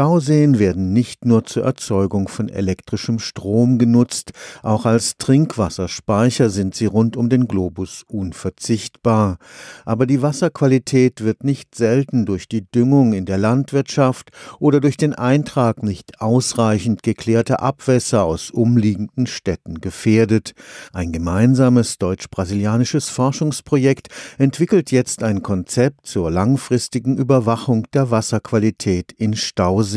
Stauseen werden nicht nur zur Erzeugung von elektrischem Strom genutzt, auch als Trinkwasserspeicher sind sie rund um den Globus unverzichtbar. Aber die Wasserqualität wird nicht selten durch die Düngung in der Landwirtschaft oder durch den Eintrag nicht ausreichend geklärter Abwässer aus umliegenden Städten gefährdet. Ein gemeinsames deutsch-brasilianisches Forschungsprojekt entwickelt jetzt ein Konzept zur langfristigen Überwachung der Wasserqualität in Stauseen.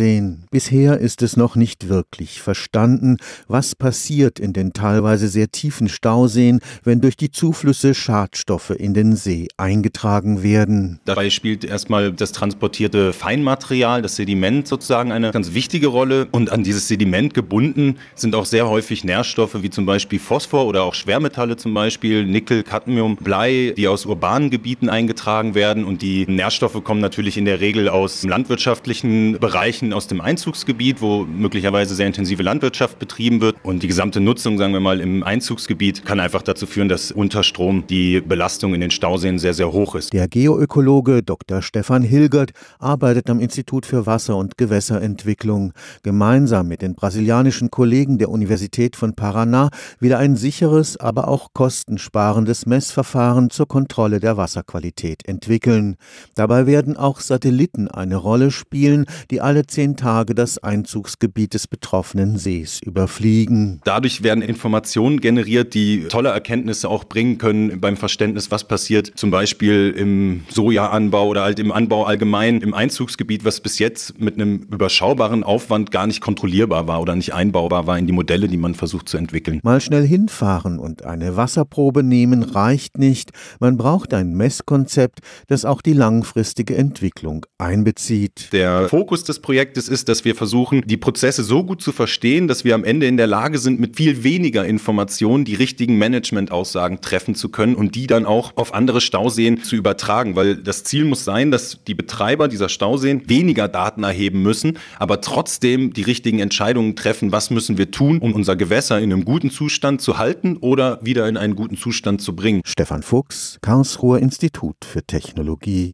Bisher ist es noch nicht wirklich verstanden, was passiert in den teilweise sehr tiefen Stauseen, wenn durch die Zuflüsse Schadstoffe in den See eingetragen werden. Dabei spielt erstmal das transportierte Feinmaterial, das Sediment sozusagen eine ganz wichtige Rolle. Und an dieses Sediment gebunden sind auch sehr häufig Nährstoffe wie zum Beispiel Phosphor oder auch Schwermetalle zum Beispiel, Nickel, Cadmium, Blei, die aus urbanen Gebieten eingetragen werden. Und die Nährstoffe kommen natürlich in der Regel aus landwirtschaftlichen Bereichen, aus dem Einzugsgebiet, wo möglicherweise sehr intensive Landwirtschaft betrieben wird. Und die gesamte Nutzung, sagen wir mal, im Einzugsgebiet kann einfach dazu führen, dass unter Strom die Belastung in den Stauseen sehr, sehr hoch ist. Der Geoökologe Dr. Stefan Hilgert arbeitet am Institut für Wasser- und Gewässerentwicklung. Gemeinsam mit den brasilianischen Kollegen der Universität von Paraná will er ein sicheres, aber auch kostensparendes Messverfahren zur Kontrolle der Wasserqualität entwickeln. Dabei werden auch Satelliten eine Rolle spielen, die alle zehn Tage das Einzugsgebiet des betroffenen Sees überfliegen. Dadurch werden Informationen generiert, die tolle Erkenntnisse auch bringen können beim Verständnis, was passiert zum Beispiel im Sojaanbau oder halt im Anbau allgemein im Einzugsgebiet, was bis jetzt mit einem überschaubaren Aufwand gar nicht kontrollierbar war oder nicht einbaubar war in die Modelle, die man versucht zu entwickeln. Mal schnell hinfahren und eine Wasserprobe nehmen reicht nicht. Man braucht ein Messkonzept, das auch die langfristige Entwicklung einbezieht. Der Fokus des Projektes ist, dass wir versuchen, die Prozesse so gut zu verstehen, dass wir am Ende in der Lage sind, mit viel weniger Informationen die richtigen Managementaussagen treffen zu können und die dann auch auf andere Stauseen zu übertragen, weil das Ziel muss sein, dass die Betreiber dieser Stauseen weniger Daten erheben müssen, aber trotzdem die richtigen Entscheidungen treffen, was müssen wir tun, um unser Gewässer in einem guten Zustand zu halten oder wieder in einen guten Zustand zu bringen. Stefan Fuchs, Karlsruher Institut für Technologie